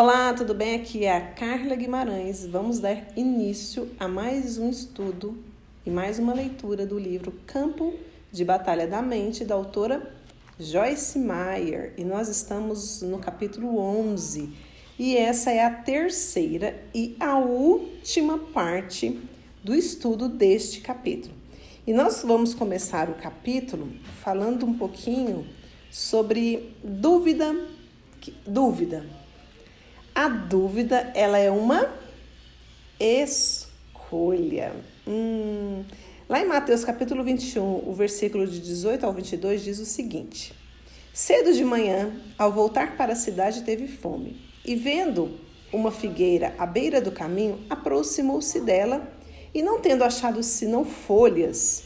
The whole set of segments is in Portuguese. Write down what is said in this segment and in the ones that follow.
Olá, tudo bem? Aqui é a Carla Guimarães. Vamos dar início a mais um estudo e mais uma leitura do livro Campo de Batalha da Mente, da autora Joyce Meyer. E nós estamos no capítulo 11. E essa é a terceira e a última parte do estudo deste capítulo. E nós vamos começar o capítulo falando um pouquinho sobre dúvida, dúvida a dúvida, ela é uma escolha. Hum. Lá em Mateus capítulo 21, o versículo de 18 ao 22 diz o seguinte: Cedo de manhã, ao voltar para a cidade, teve fome. E vendo uma figueira à beira do caminho, aproximou-se dela e, não tendo achado senão folhas,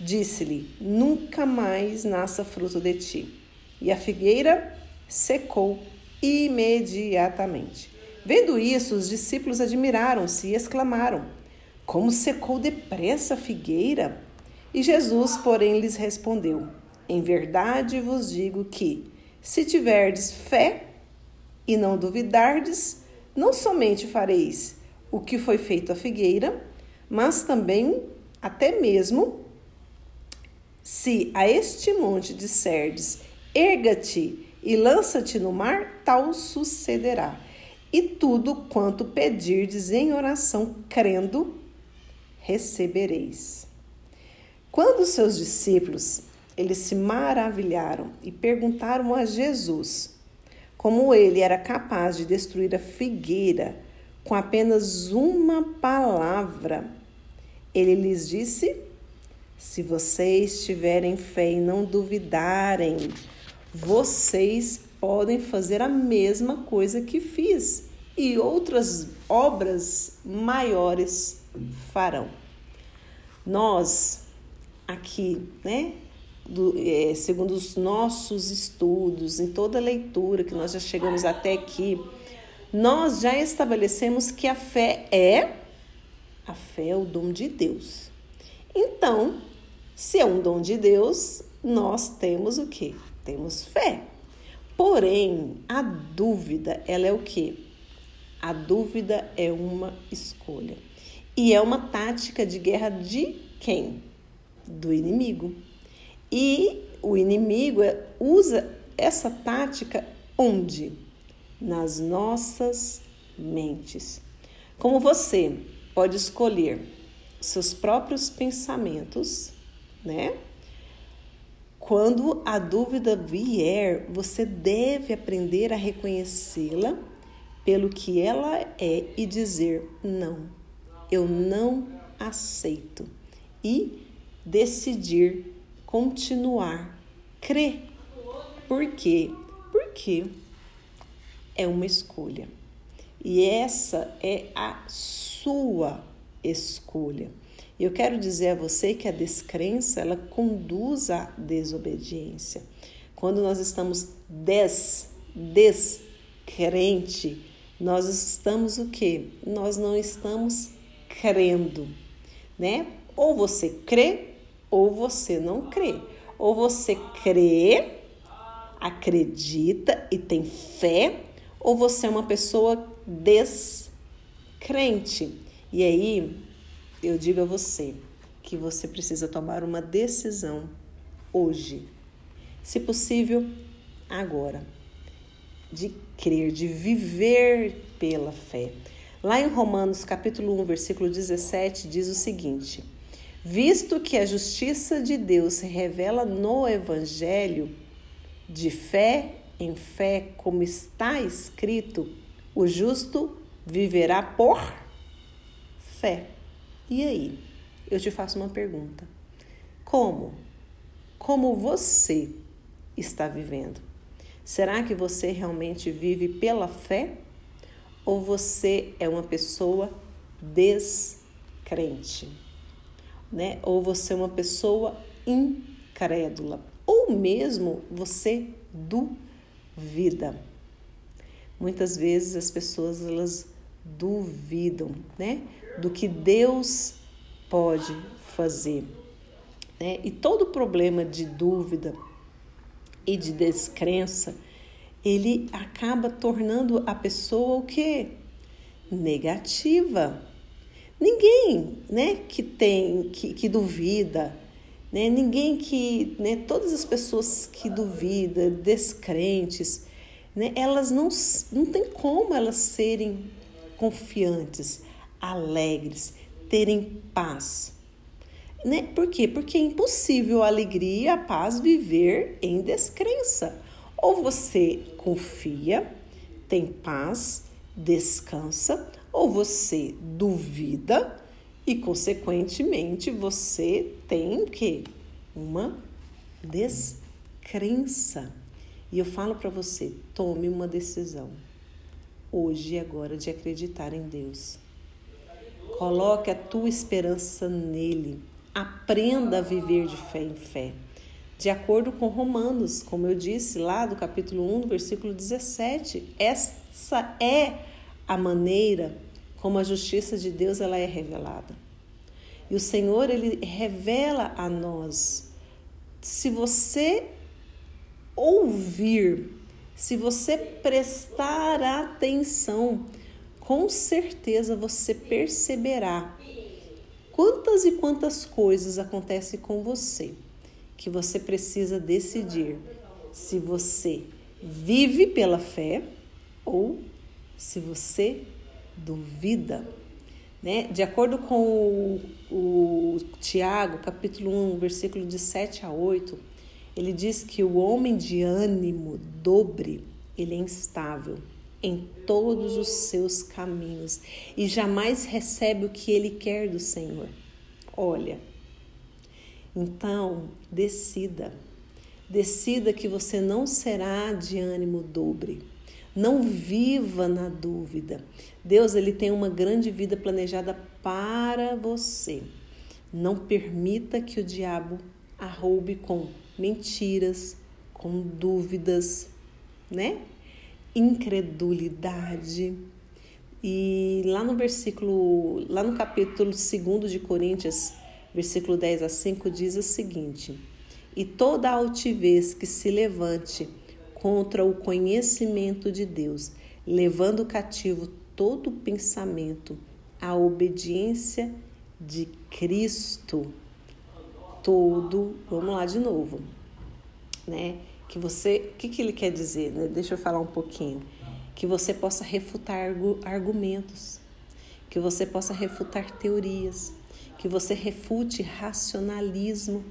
disse-lhe: Nunca mais nasça fruto de ti. E a figueira secou imediatamente. Vendo isso, os discípulos admiraram-se e exclamaram: Como secou depressa a figueira? E Jesus, porém, lhes respondeu: Em verdade vos digo que, se tiverdes fé e não duvidardes, não somente fareis o que foi feito à figueira, mas também, até mesmo, se a este monte disserdes, erga-te e lança-te no mar, tal sucederá. E tudo quanto pedirdes em oração, crendo, recebereis. Quando seus discípulos, eles se maravilharam e perguntaram a Jesus como ele era capaz de destruir a figueira com apenas uma palavra. Ele lhes disse: Se vocês tiverem fé e não duvidarem, vocês podem fazer a mesma coisa que fiz e outras obras maiores farão. Nós aqui, né, do, é, segundo os nossos estudos, em toda a leitura que nós já chegamos até aqui, nós já estabelecemos que a fé é a fé é o dom de Deus. Então, se é um dom de Deus, nós temos o que? Temos fé. Porém, a dúvida, ela é o que? A dúvida é uma escolha. E é uma tática de guerra de quem? Do inimigo. E o inimigo é, usa essa tática onde? Nas nossas mentes. Como você pode escolher seus próprios pensamentos, né? Quando a dúvida vier, você deve aprender a reconhecê-la pelo que ela é e dizer: não, eu não aceito. E decidir continuar, crer. Por quê? Porque é uma escolha. E essa é a sua escolha. Eu quero dizer a você que a descrença ela conduz à desobediência. Quando nós estamos des, descrente, nós estamos o quê? Nós não estamos crendo, né? Ou você crê ou você não crê. Ou você crê, acredita e tem fé, ou você é uma pessoa descrente. E aí eu digo a você que você precisa tomar uma decisão hoje, se possível, agora, de crer, de viver pela fé. Lá em Romanos capítulo 1, versículo 17, diz o seguinte: Visto que a justiça de Deus se revela no evangelho, de fé em fé, como está escrito, o justo viverá por fé. E aí? Eu te faço uma pergunta. Como? Como você está vivendo? Será que você realmente vive pela fé? Ou você é uma pessoa descrente? Né? Ou você é uma pessoa incrédula? Ou mesmo você duvida? Muitas vezes as pessoas elas duvidam, né? Do que Deus pode fazer. Né? E todo problema de dúvida e de descrença, ele acaba tornando a pessoa o quê? Negativa. Ninguém, né, que tem, que, que duvida, né, ninguém que, né, todas as pessoas que duvidam, descrentes, né, elas não, não tem como elas serem confiantes, alegres, terem paz. Né? Por quê? Porque é impossível a alegria a paz viver em descrença. Ou você confia, tem paz, descansa, ou você duvida e, consequentemente, você tem o quê? Uma descrença. E eu falo para você, tome uma decisão hoje e agora de acreditar em Deus. Coloque a tua esperança nele. Aprenda a viver de fé em fé. De acordo com Romanos, como eu disse lá do capítulo 1, versículo 17, essa é a maneira como a justiça de Deus ela é revelada. E o Senhor ele revela a nós. Se você ouvir, se você prestar atenção, com certeza você perceberá quantas e quantas coisas acontecem com você que você precisa decidir se você vive pela fé ou se você duvida. Né? De acordo com o, o Tiago, capítulo 1, versículo de 7 a 8, ele diz que o homem de ânimo dobre, ele é instável em todos os seus caminhos e jamais recebe o que ele quer do Senhor. Olha, então decida, decida que você não será de ânimo dobre. Não viva na dúvida. Deus ele tem uma grande vida planejada para você. Não permita que o diabo a roube com mentiras, com dúvidas, né? Incredulidade. E lá no versículo, lá no capítulo 2 de Coríntios, versículo 10 a 5 diz o seguinte: E toda altivez que se levante contra o conhecimento de Deus, levando cativo todo pensamento à obediência de Cristo todo. Vamos lá de novo, né? Que você, o que, que ele quer dizer? Né? Deixa eu falar um pouquinho. Que você possa refutar argumentos, que você possa refutar teorias, que você refute racionalismo.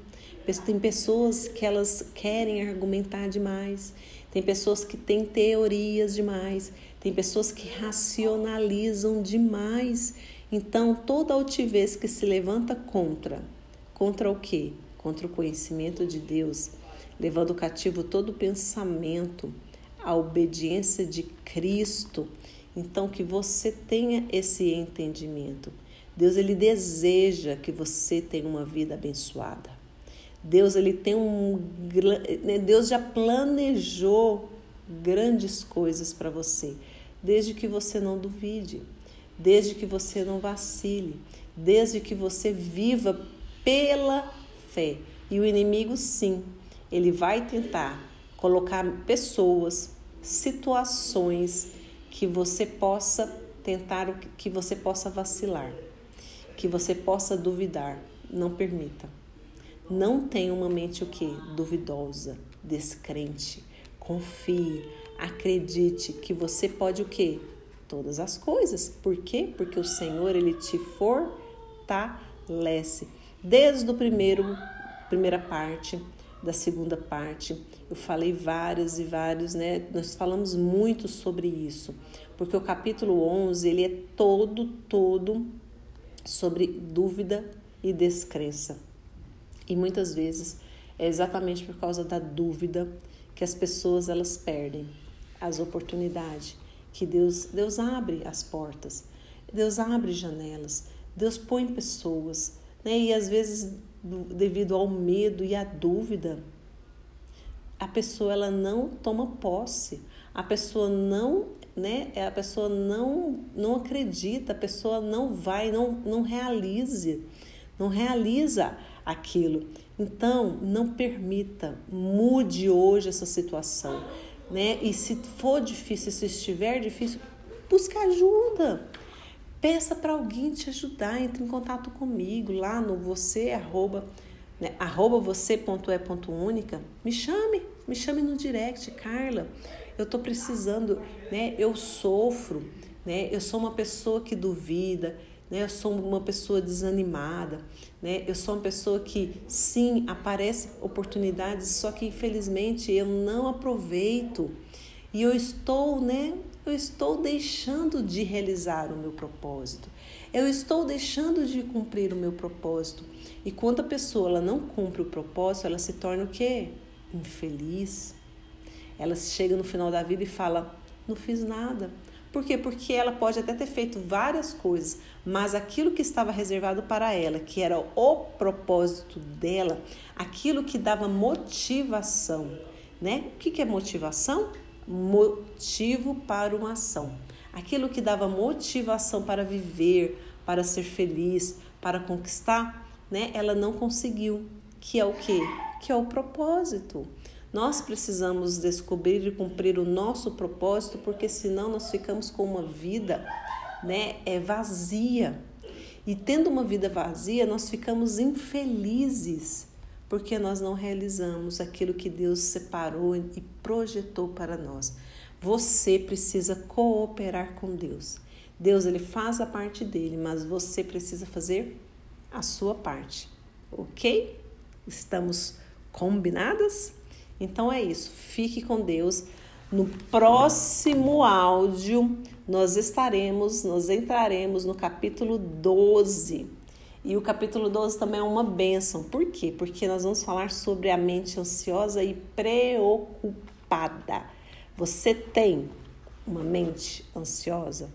Tem pessoas que elas querem argumentar demais, tem pessoas que têm teorias demais, tem pessoas que racionalizam demais. Então, toda altivez que se levanta contra Contra o quê? Contra o conhecimento de Deus, levando cativo todo pensamento à obediência de Cristo. Então que você tenha esse entendimento. Deus ele deseja que você tenha uma vida abençoada. Deus ele tem um né, Deus já planejou grandes coisas para você, desde que você não duvide, desde que você não vacile, desde que você viva pela fé. E o inimigo, sim, ele vai tentar colocar pessoas, situações que você possa tentar, que você possa vacilar, que você possa duvidar. Não permita. Não tenha uma mente o que? Duvidosa, descrente. Confie, acredite que você pode o que? Todas as coisas. Por quê? Porque o Senhor ele te fortalece desde o primeiro primeira parte da segunda parte. Eu falei vários e vários, né? Nós falamos muito sobre isso, porque o capítulo 11, ele é todo todo sobre dúvida e descrença. E muitas vezes é exatamente por causa da dúvida que as pessoas elas perdem as oportunidades, que Deus Deus abre as portas. Deus abre janelas, Deus põe pessoas, né? E às vezes, devido ao medo e à dúvida, a pessoa ela não toma posse, a pessoa não, né? A pessoa não não acredita, a pessoa não vai, não não realize, não realiza aquilo. Então, não permita, mude hoje essa situação. né? E se for difícil, se estiver difícil, busca ajuda. Peça para alguém te ajudar, entre em contato comigo lá no você arroba, né, arroba você.é.única. Me chame, me chame no direct, Carla. Eu estou precisando, né? Eu sofro, né? Eu sou uma pessoa que duvida, né? Eu sou uma pessoa desanimada, né? Eu sou uma pessoa que sim aparece oportunidades, só que infelizmente eu não aproveito e eu estou, né? Eu estou deixando de realizar o meu propósito. Eu estou deixando de cumprir o meu propósito. E quando a pessoa ela não cumpre o propósito, ela se torna o quê? Infeliz. Ela chega no final da vida e fala: "Não fiz nada". Por quê? Porque ela pode até ter feito várias coisas, mas aquilo que estava reservado para ela, que era o propósito dela, aquilo que dava motivação, né? O que é motivação? Motivo para uma ação. Aquilo que dava motivação para viver, para ser feliz, para conquistar, né? Ela não conseguiu. Que é o quê? Que é o propósito. Nós precisamos descobrir e cumprir o nosso propósito, porque senão nós ficamos com uma vida, né, é vazia. E tendo uma vida vazia, nós ficamos infelizes, porque nós não realizamos aquilo que Deus separou e projetou para nós. Você precisa cooperar com Deus. Deus ele faz a parte dele, mas você precisa fazer a sua parte. OK? Estamos combinadas? Então é isso. Fique com Deus. No próximo áudio, nós estaremos, nós entraremos no capítulo 12. E o capítulo 12 também é uma bênção. Por quê? Porque nós vamos falar sobre a mente ansiosa e preocupada. Você tem uma mente ansiosa?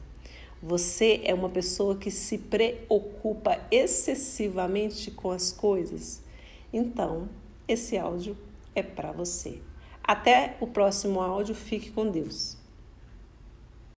Você é uma pessoa que se preocupa excessivamente com as coisas? Então, esse áudio é para você. Até o próximo áudio. Fique com Deus.